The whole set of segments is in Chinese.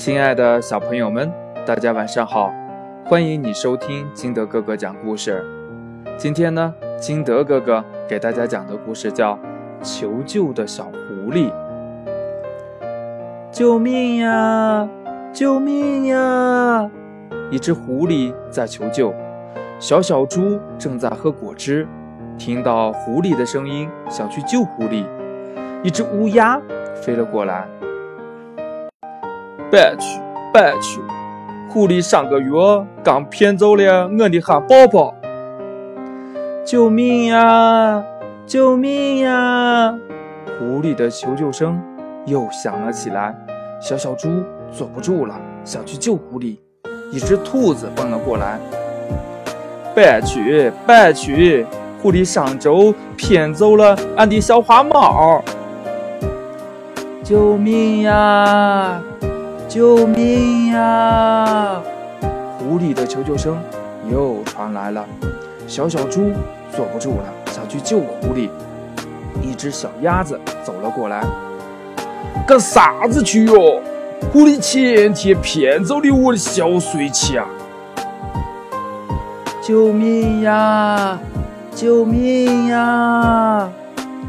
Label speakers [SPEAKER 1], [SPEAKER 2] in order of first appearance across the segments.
[SPEAKER 1] 亲爱的小朋友们，大家晚上好！欢迎你收听金德哥哥讲故事。今天呢，金德哥哥给大家讲的故事叫《求救的小狐狸》。救命呀！救命呀！一只狐狸在求救，小小猪正在喝果汁，听到狐狸的声音，想去救狐狸。一只乌鸦飞了过来。
[SPEAKER 2] 别去，别去！狐狸上个月刚骗走了我的汉堡包。
[SPEAKER 1] 救命呀！救命呀！狐狸的求救声又响了起来。小小猪坐不住了，想去救狐狸。一只兔子奔了过来。
[SPEAKER 2] 别去，别去！狐狸上周骗走了俺的小花猫。
[SPEAKER 1] 救命呀！救命呀！狐狸的求救声又传来了。小小猪坐不住了，想去救狐狸。一只小鸭子走了过来。
[SPEAKER 2] 干啥子去哟？狐狸前天骗走了我的小水钱。
[SPEAKER 1] 救命呀！救命呀！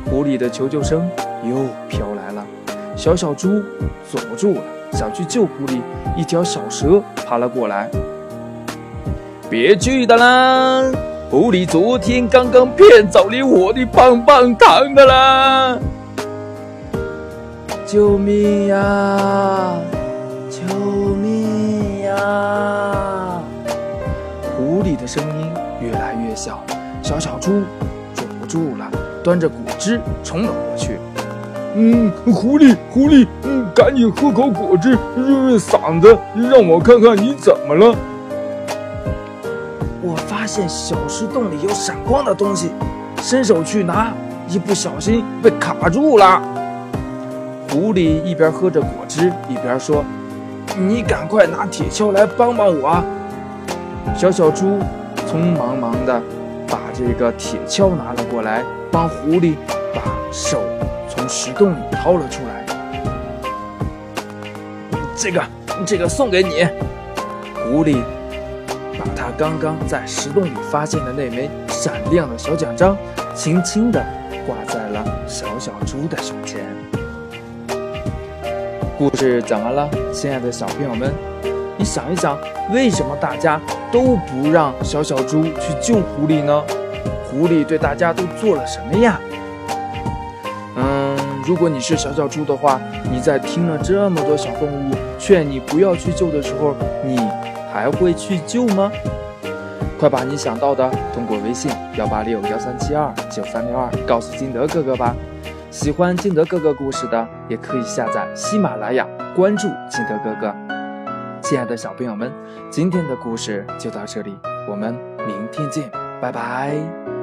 [SPEAKER 1] 狐狸的求救声又飘来了。小小猪坐不住了。想去救狐狸，一条小蛇爬了过来。
[SPEAKER 2] 别去的啦！狐狸昨天刚刚骗走了我的棒棒糖的啦！
[SPEAKER 1] 救命呀！救命呀！狐狸的声音越来越小，小小猪坐不住了，端着果汁冲了过去。
[SPEAKER 2] 嗯，狐狸，狐狸，嗯，赶紧喝口果汁润润嗓子，让我看看你怎么了。
[SPEAKER 1] 我发现小石洞里有闪光的东西，伸手去拿，一不小心被卡住了。狐狸一边喝着果汁，一边说：“你赶快拿铁锹来帮帮我。”小小猪匆忙忙的把这个铁锹拿了过来，帮狐狸把手。从石洞里掏了出来，这个，这个送给你。狐狸把他刚刚在石洞里发现的那枚闪亮的小奖章，轻轻地挂在了小小猪的胸前。故事讲完了，亲爱的小朋友们，你想一想，为什么大家都不让小小猪去救狐狸呢？狐狸对大家都做了什么呀？如果你是小小猪的话，你在听了这么多小动物劝你不要去救的时候，你还会去救吗？快把你想到的通过微信幺八六幺三七二九三六二告诉金德哥哥吧。喜欢金德哥哥故事的，也可以下载喜马拉雅关注金德哥哥。亲爱的小朋友们，今天的故事就到这里，我们明天见，拜拜。